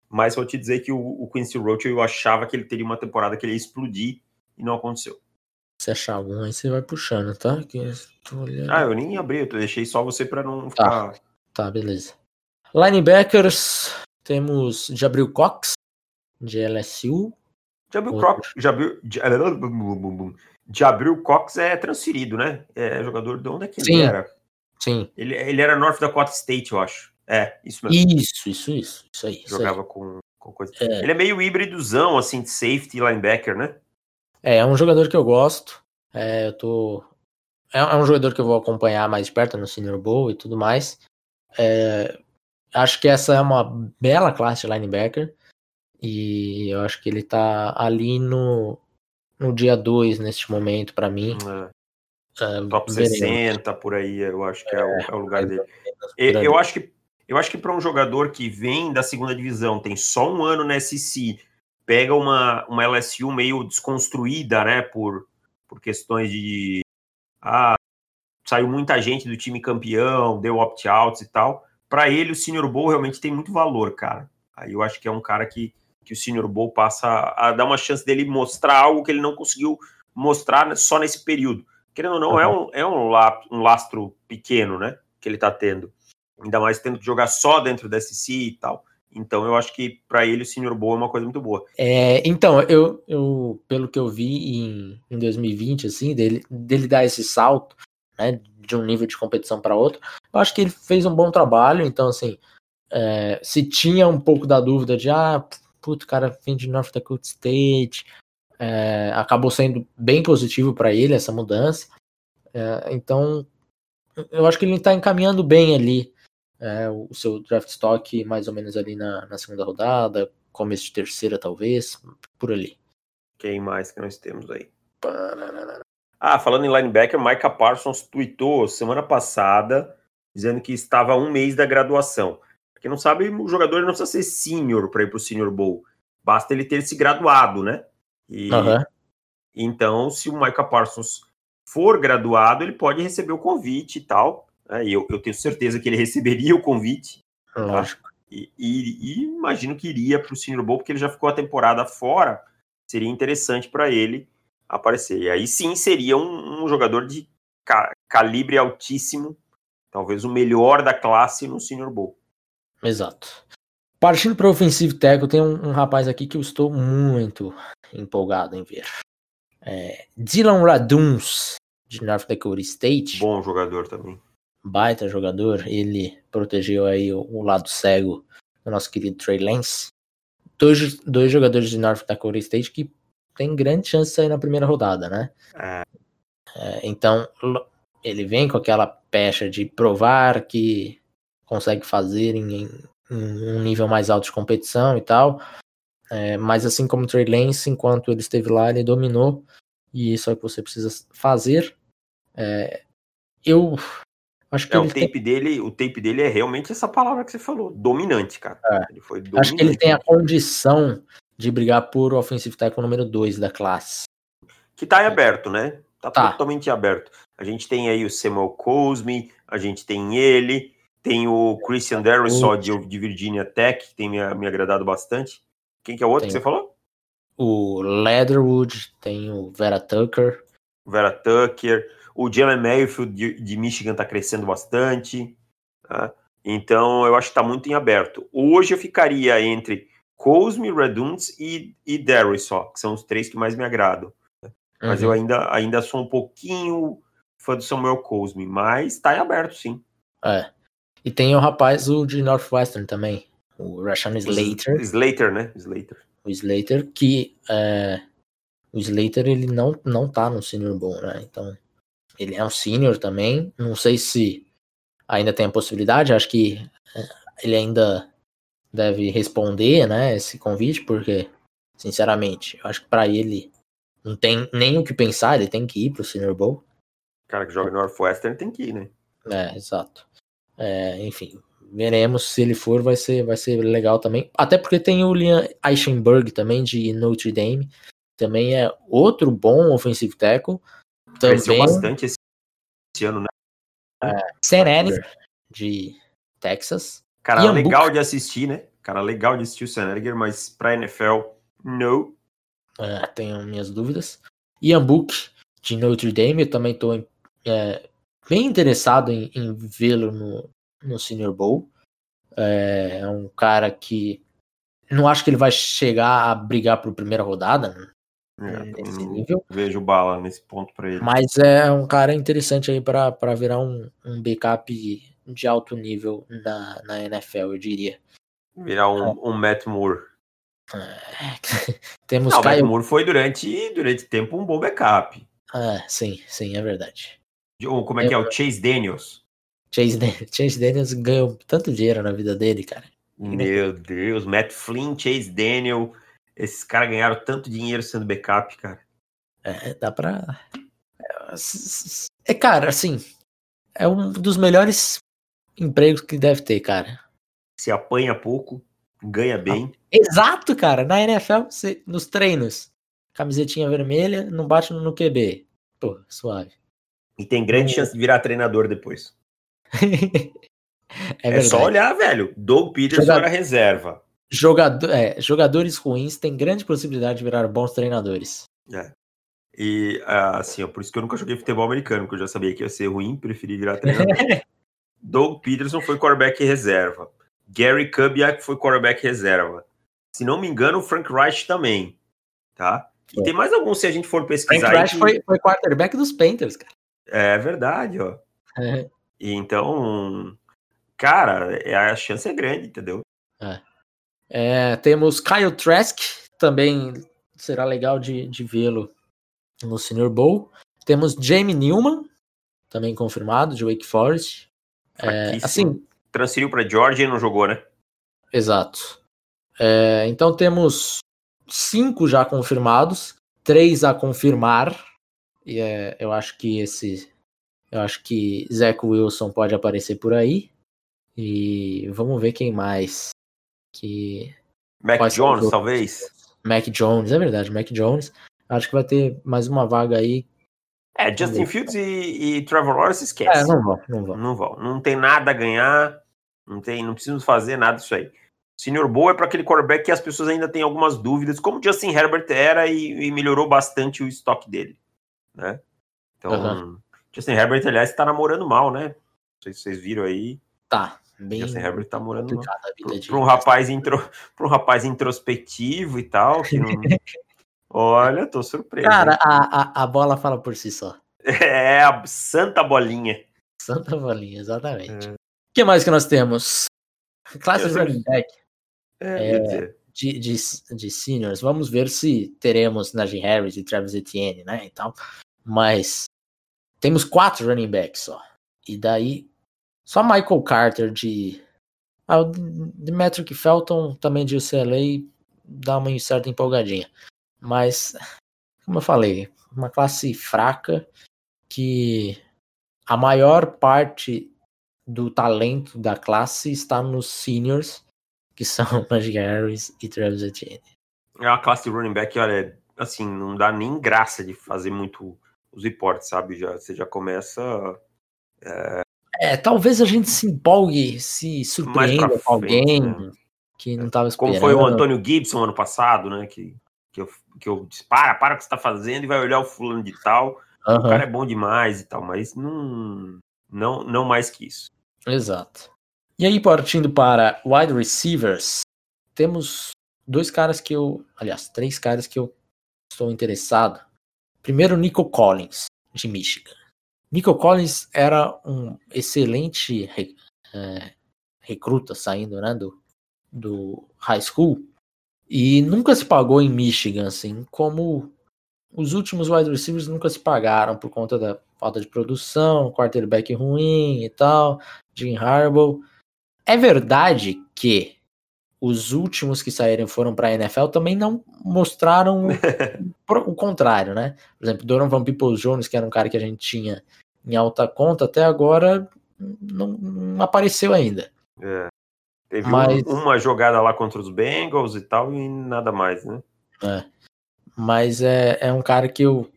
Mas vou te dizer que o, o Quincy Roach, eu achava que ele teria uma temporada que ele ia explodir e não aconteceu. Se achar algum aí, você vai puxando, tá? Que ah, eu nem abri, eu deixei só você para não tá. ficar. Tá, beleza. Linebackers, temos Jabril Cox, de LSU. Jabril Cox, Jabril, Jabril Cox é transferido, né? É jogador de onde é que Sim. ele era? Sim. Ele, ele era North Dakota State, eu acho. É, isso mesmo. Isso, isso, isso. isso aí, Jogava isso aí. Com, com coisa. É. Ele é meio híbridozão, assim, de safety linebacker, né? É, é um jogador que eu gosto. É, eu tô. É, é, um jogador que eu vou acompanhar mais de perto no Senior Bowl e tudo mais. É, acho que essa é uma bela classe de linebacker. E eu acho que ele tá ali no, no dia 2 neste momento, para mim. É. é Top veremos. 60 por aí, eu acho que é, o, é o lugar dele. Eu, eu acho que eu acho que para um jogador que vem da segunda divisão, tem só um ano na SC, pega uma, uma LSU meio desconstruída, né, por, por questões de. Ah, saiu muita gente do time campeão, deu opt-outs e tal. Para ele, o Senior Bowl realmente tem muito valor, cara. Aí eu acho que é um cara que, que o Senior Bowl passa a dar uma chance dele mostrar algo que ele não conseguiu mostrar só nesse período. Querendo ou não, uhum. é, um, é um, um lastro pequeno, né? Que ele tá tendo ainda mais tendo que jogar só dentro da SC e tal. Então eu acho que para ele o Senior Bowl é uma coisa muito boa. É, então, eu, eu, pelo que eu vi em, em 2020, assim, dele, dele dar esse salto, né, de um nível de competição para outro, eu acho que ele fez um bom trabalho, então assim, é, se tinha um pouco da dúvida de, ah, puto, o cara vem de North Dakota State, é, acabou sendo bem positivo para ele essa mudança, é, então eu acho que ele está encaminhando bem ali é, o seu draft stock mais ou menos ali na, na segunda rodada, começo de terceira talvez, por ali. Quem mais que nós temos aí? Ah, falando em linebacker, Micah Parsons tweetou semana passada dizendo que estava um mês da graduação. Quem não sabe, o jogador não precisa ser senior para ir para o Senior Bowl. Basta ele ter se graduado, né? E, uhum. Então, se o Micah Parsons for graduado, ele pode receber o convite e tal. Né? E eu, eu, tenho certeza que ele *laughs* receberia o convite. Tá? Lógico. Tá? E, e, e, imagino que iria para o Senior Bowl, porque ele já ficou a temporada fora. Seria interessante para ele aparecer. E aí sim seria um, um jogador de ca calibre altíssimo, talvez o melhor da classe no Senior Bowl. Exato. Partindo para o Offensive Tackle, tem um, um, rapaz aqui que eu estou muito empolgado em ver. É, Dylan Raduns, de North Dakota State. Bom jogador também baita jogador, ele protegeu aí o, o lado cego do nosso querido Trey Lance. Dois, dois jogadores de North Dakota State que tem grande chance de sair na primeira rodada, né? É. É, então, ele vem com aquela pecha de provar que consegue fazer em, em um nível mais alto de competição e tal. É, mas assim como o Trey Lance, enquanto ele esteve lá, ele dominou. E isso é o que você precisa fazer. É, eu Acho que é, o tape tem... dele, o tape dele é realmente essa palavra que você falou, dominante, cara. É. Ele foi dominante. Acho que ele tem a condição de brigar por offensive tackle número 2 da classe. Que tá em aberto, né? Tá, tá, totalmente aberto. A gente tem aí o Samuel Cosme, a gente tem ele, Tem o Christian Darrisaw de, de Virginia Tech, que tem me, me agradado bastante. Quem que é o outro Tem que você falou? O Leatherwood, tem o Vera Tucker. Vera Tucker. O Jalen Mayfield de, de Michigan tá crescendo bastante. tá? Então, eu acho que tá muito em aberto. Hoje eu ficaria entre Cosme, Redunds e, e Darrisaw, que são os três que mais me agradam. Mas Uhum. eu ainda, ainda sou um pouquinho fã do Samuel Cosme, mas tá em aberto, sim. É. E tem o rapaz o de Northwestern também, o Rashawn Slater. Slater, né? Slater. O Slater, que é, o Slater ele não, não tá no Senior Bowl, né? Então, ele é um senior também. Não sei se ainda tem a possibilidade, acho que é, ele ainda deve responder, né, esse convite, porque, sinceramente, eu acho que pra ele não tem nem o que pensar, ele tem que ir pro Senior Bowl. O cara que joga no Northwestern tem que ir, né? É, exato. É, enfim, veremos se ele for, vai ser, vai ser legal também. Até porque tem o Liam Eichenberg também, de Notre Dame. Também é outro bom offensive tackle. Cresceu Também bastante esse, esse ano, né? Ehlinger, de Texas. Cara Ian legal de assistir, né? Cara legal de assistir o Seneriger, mas pra NFL, não. É, tenho minhas dúvidas. Ian Book, de Notre Dame. Eu também estou bem interessado em, em vê-lo no, no Senior Bowl. É, é um cara que não acho que ele vai chegar a brigar por primeira rodada, né? É, vejo bala nesse ponto pra ele. Mas é um cara interessante aí para virar um, um backup de alto nível na, na NFL, eu diria. Virar um, um Matt Moore. *laughs* Temos Não, o Matt Caio. Moore foi durante, durante tempo um bom backup. Ah, sim, sim, é verdade. Ou Como é que é? O Chase Daniels. Chase, Dan- *laughs* Chase Daniels ganhou tanto dinheiro na vida dele, cara. Meu Deus, Matt Flynn, Chase Daniel. Esses caras ganharam tanto dinheiro sendo backup, cara. É, dá pra. É, cara, assim. É um dos melhores empregos que deve ter, cara. Se apanha pouco, ganha bem. Exato, cara. Na NFL, você- nos treinos, camisetinha vermelha, não bate no QB. Pô, suave. E tem grande Não- chance de virar treinador depois. *laughs* é É, só olhar, velho. Doug Peterson era reserva. Jogador, é, jogadores ruins têm grande possibilidade de virar bons treinadores. E ah, assim, ó, por isso que eu nunca joguei futebol americano, porque eu já sabia que ia ser ruim, preferi virar treinador. *laughs* Doug Peterson foi quarterback reserva. Gary Kubiak foi quarterback reserva. Se não me engano, o Frank Reich também. Tá? E Foi. tem mais alguns se a gente for Frank pesquisar. aí Reich que- foi, foi quarterback dos Panthers, cara. É verdade, ó. E então, cara, é- a chance é grande, entendeu? É, temos Kyle Trask, também será legal de, de vê-lo no Senior Bowl. Temos Jamie Newman, também confirmado, de Wake Forest. É, assim, Transferiu pra Georgia e não jogou, né? exato. É, então temos cinco já confirmados, três a confirmar. E é, eu acho que esse. Eu acho que Zach Wilson pode aparecer por aí. E vamos ver quem mais. Que Mac Jones, talvez. Mac Jones, é verdade, Mac Jones. Acho que vai ter mais uma vaga aí. É, Justin Fields e, e Trevor Lawrence esquece. É, não vão, não vão. Não vão. Não tem nada a ganhar. Não tem, não precisamos fazer nada disso aí. Senior Bowl é para aquele quarterback que as pessoas ainda têm algumas dúvidas, como Justin Herbert era e, e melhorou bastante o estoque dele, né? Então, Aham. Justin Herbert, aliás, está namorando mal, né? Não sei se vocês viram aí. Tá, bem Justin Herbert tá namorando mal. Para um rapaz intro, um rapaz introspectivo e tal, que não... *laughs* Olha, tô surpreso. Cara, a, a, a bola fala por si só. É a santa bolinha. Santa bolinha, exatamente. É. O que mais que nós temos? Classe de running back É, É. de, de, de seniors. Vamos ver se teremos Najee Harris e Travis Etienne, né? Então, mas temos quatro running backs só. E daí, só Michael Carter de. Ah, o de Metric Felton também de UCLA dá uma certa empolgadinha. Mas, como eu falei, uma classe fraca que a maior parte do talento da classe está nos seniors, que são *laughs* Najee Harris e Travis Etienne. é uma classe de running back, olha, assim, não dá nem graça de fazer muito os reportes, sabe? Já, você já começa. É, talvez a gente se empolgue, se surpreenda com alguém né? que não tava esperando. Como foi o Antônio Gibson ano passado, né? Que, que, eu, que eu disse, para, para o que você tá fazendo e vai olhar o fulano de tal. O Aham, cara é bom demais e tal, mas não, não, não mais que isso. Exato. E aí, partindo para wide receivers, temos dois caras que eu. Aliás, três caras que eu estou interessado. Primeiro, Nico Collins, de Michigan. Nico Collins era um excelente é, recruta saindo né, do, do high school e nunca se pagou em Michigan, assim, como os últimos wide receivers nunca se pagaram por conta da falta de produção, quarterback ruim e tal, Jim Harbaugh. É verdade que os últimos que saíram foram para a NFL também não mostraram *laughs* o contrário, né? Por exemplo, Donovan Peoples Jones, que era um cara que a gente tinha em alta conta, até agora não, não apareceu ainda. É. Teve um- Mas- uma jogada lá contra os Bengals e tal, e nada mais, né? É. Mas é, é um cara que eu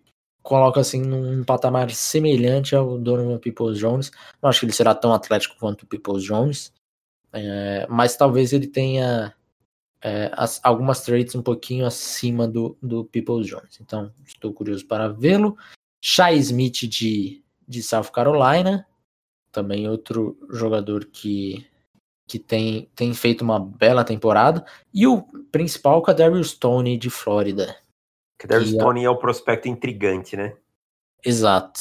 coloco assim num patamar semelhante ao Donovan Peoples Jones. Não acho que ele será tão atlético quanto o Peoples Jones, é, mas talvez ele tenha é, as- algumas traits um pouquinho acima do, do Peoples Jones. Então, estou curioso para vê-lo. Shai Smith de, de South Carolina, também outro jogador que, que tem, tem feito uma bela temporada. E o principal, Kadarius Stone de Flórida. Que Darius E a- Tony é o prospecto intrigante, né? Exato.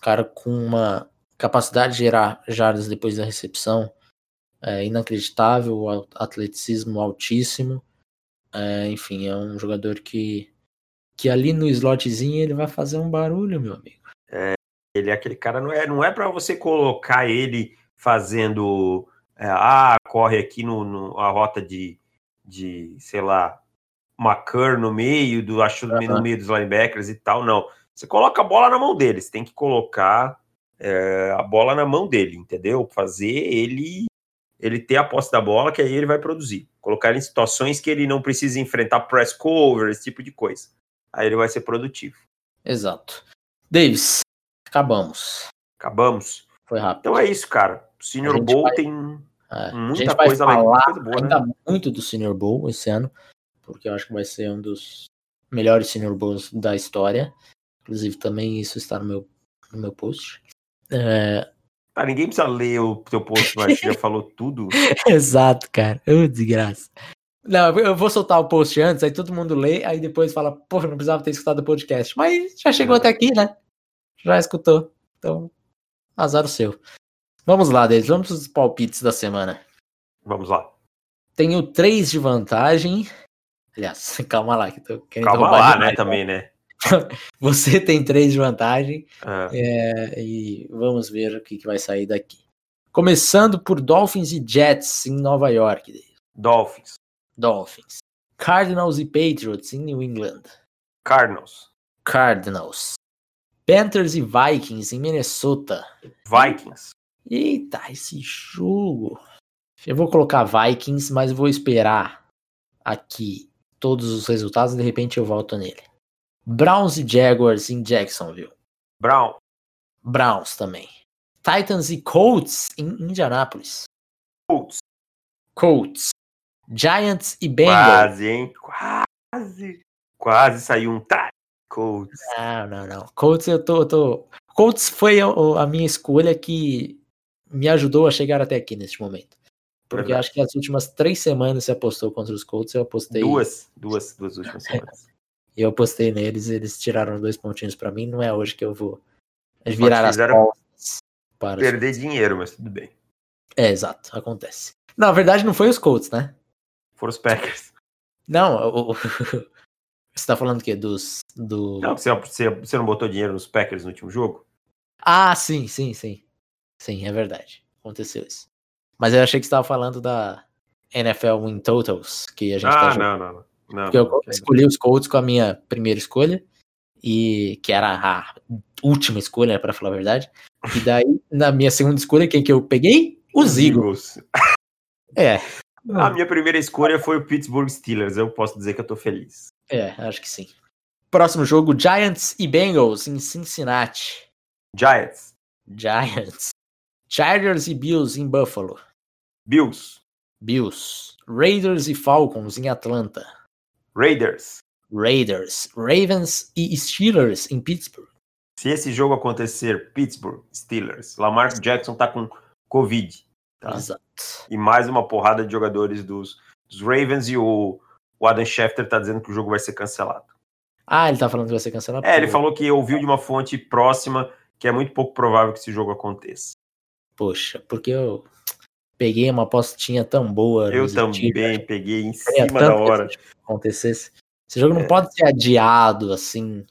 Cara com uma capacidade de gerar jardas depois da recepção é inacreditável, atleticismo altíssimo. É, enfim, é um jogador que, que ali no slotzinho ele vai fazer um barulho, meu amigo. Ele é aquele cara, não é, não é para você colocar ele fazendo. é, ah, corre aqui no, no- a rota de, de, sei lá, McCurr no meio, do, acho no Aham. meio dos linebackers e tal, não. Você coloca a bola na mão dele, você tem que colocar é, a bola na mão dele, entendeu? Fazer ele ele ter a posse da bola, que aí ele vai produzir. Colocar ele em situações que ele não precisa enfrentar press cover, esse tipo de coisa. Aí ele vai ser produtivo. Exato. Davis, acabamos. Acabamos. Foi rápido. Então é isso, cara. O Senior gente Bowl vai- tem É, muita coisa legal, coisa boa, né? ainda muito do Senior Bowl esse ano, porque eu acho que vai ser um dos melhores Senior Bowls da história. Inclusive, também isso está no meu, no meu post. É, Ah, ninguém precisa ler o teu post, mas já *laughs* falou tudo. Exato, cara. Ô, desgraça. Não, eu vou soltar o post antes, aí todo mundo lê, aí depois fala, pô, não precisava ter escutado o podcast. Mas já chegou até aqui, né? Já escutou. Então, azar o seu. Vamos lá, Denis, vamos pros palpites da semana. Vamos lá. Tenho três de vantagem. Aliás, *laughs* calma lá, que tô querendo Calma lá, demais. né, também, né? *laughs* Você tem três de vantagem. Ah, É, e vamos ver o que, que vai sair daqui. Começando por Dolphins e Jets em Nova York. Dolphins, Dolphins. Cardinals e Patriots em New England. Cardinals, Cardinals. Panthers e Vikings em Minnesota. Vikings, Eita, esse jogo. Eu vou colocar Vikings, mas vou esperar aqui todos os resultados e de repente eu volto nele. Browns e Jaguars em Jacksonville. Brown, Browns também. Titans e Colts em Indianapolis. Colts. Colts. Giants e Bengals. Quase, hein? Quase. Quase saiu um tá. Colts. Não, não, não. Colts eu tô. eu tô... Colts foi a, a minha escolha que me ajudou a chegar até aqui neste momento. Porque Verdade. acho que as últimas três semanas você apostou contra os Colts, eu apostei. Duas, duas, duas últimas *laughs* semanas. Eu apostei neles, eles tiraram dois pontinhos pra mim. Não é hoje que eu vou virar as costas para. Perder dinheiro, mas tudo bem. É, exato, acontece. Na verdade, não foi os Colts, né? Foram os Packers. Não, o- o- *laughs* você tá falando o quê? Dos. Do... Não, você, você, você não botou dinheiro nos Packers no último jogo? Ah, sim, sim, sim. Sim, é verdade. Aconteceu isso. Mas eu achei que você estava falando da NFL Win Totals, que a gente tá Ah, jogando. não, não, não. Não, Porque eu escolhi os Colts com a minha primeira escolha, e que era a última escolha, para falar a verdade. E daí, na minha segunda escolha, quem que eu peguei? Os Eagles. É. A minha primeira escolha foi o Pittsburgh Steelers. Eu posso dizer que eu tô feliz. É, acho que sim. Próximo jogo, Giants e Bengals em Cincinnati. Giants, Giants. Chargers e Bills em Buffalo. Bills. Bills. Raiders e Falcons em Atlanta. Raiders. Raiders. Ravens e Steelers em Pittsburgh. Se esse jogo acontecer, Pittsburgh, Steelers. Lamar Jackson tá com Covid. Tá? Exato. E mais uma porrada de jogadores dos, dos Ravens e o, o Adam Schefter tá dizendo que o jogo vai ser cancelado. Ah, ele tá falando que vai ser cancelado? É, ele falou que ouviu de uma fonte próxima que é muito pouco provável que esse jogo aconteça. Poxa, porque eu peguei uma apostinha tão boa. Eu também Steelers, peguei em cima da hora. Que acontecesse. Esse jogo não é. pode ser adiado assim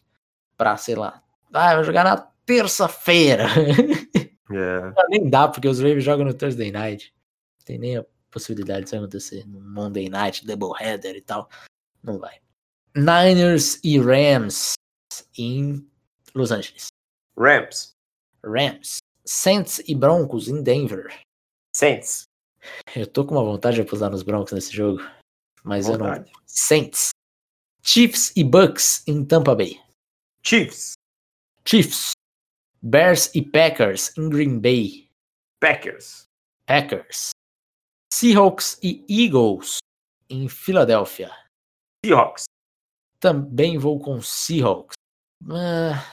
pra, sei lá. Ah, vai jogar na terça-feira. *laughs* É. Nem dá, porque os Ravens jogam no Thursday Night. Não tem nem a possibilidade disso acontecer no Monday Night, Doubleheader e tal. Não vai. Niners e Rams em Los Angeles. Rams. Rams. Saints e Broncos em Denver. Saints. Eu tô com uma vontade de apostar nos Broncos nesse jogo. Mas vontade. eu não. Saints. Chiefs e Bucks em Tampa Bay. Chiefs. Chiefs. Bears e Packers em Green Bay. Packers. Packers. Seahawks e Eagles em Filadélfia. Seahawks. Também vou com Seahawks. Ah,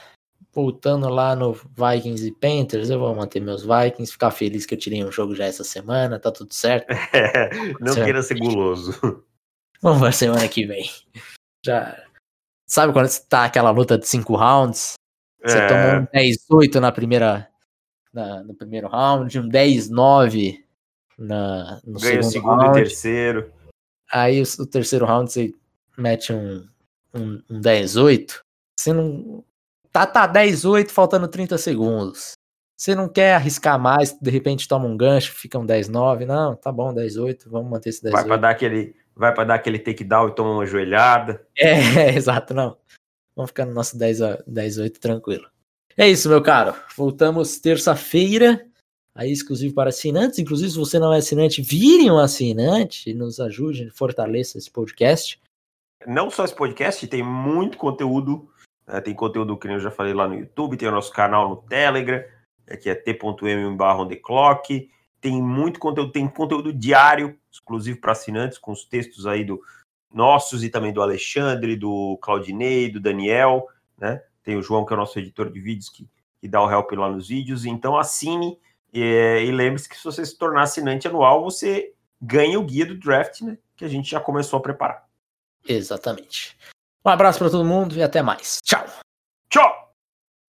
voltando lá no Vikings e Panthers, eu vou manter meus Vikings, ficar feliz que eu tirei um jogo já essa semana, tá tudo certo. *laughs* É, não certo. queira ser guloso. *laughs* Vamos ver semana que vem. Já. Sabe quando tá aquela luta de cinco rounds? Você é... tomou um 10-8 na primeira. Na, no primeiro round, um 10-9 na, no Ganha segundo, o segundo round. e terceiro. Aí o, o, terceiro round você mete um, um, um 10-8. Você não. Tá, tá 10-8, faltando 30 segundos. Você não quer arriscar mais, de repente toma um gancho, fica um 10-9. Não, tá bom, 10-8, vamos manter esse 10-8. Vai para dar aquele, vai para dar aquele takedown e toma uma joelhada. É, é, *laughs* exato, não. Vamos ficar no nosso 10 10 8 tranquilo. É isso, meu caro. Voltamos terça-feira. Aí exclusivo para assinantes. Inclusive, se você não é assinante, vire um assinante e nos ajude, fortaleça esse podcast. Não só esse podcast, tem muito conteúdo. Né? Tem conteúdo que eu já falei lá no YouTube, tem o nosso canal no Telegram, né, que é t.m. Tem muito conteúdo, tem conteúdo diário, exclusivo para assinantes, com os textos aí do, nossos e também do Alexandre, do Claudinei, do Daniel, né? Tem o João, que é o nosso editor de vídeos, que, que dá o help lá nos vídeos. Então assine e lembre-se que se você se tornar assinante anual, você ganha o guia do draft, né? Que a gente já começou a preparar. Exatamente. Um abraço para todo mundo e até mais. Tchau. Tchau.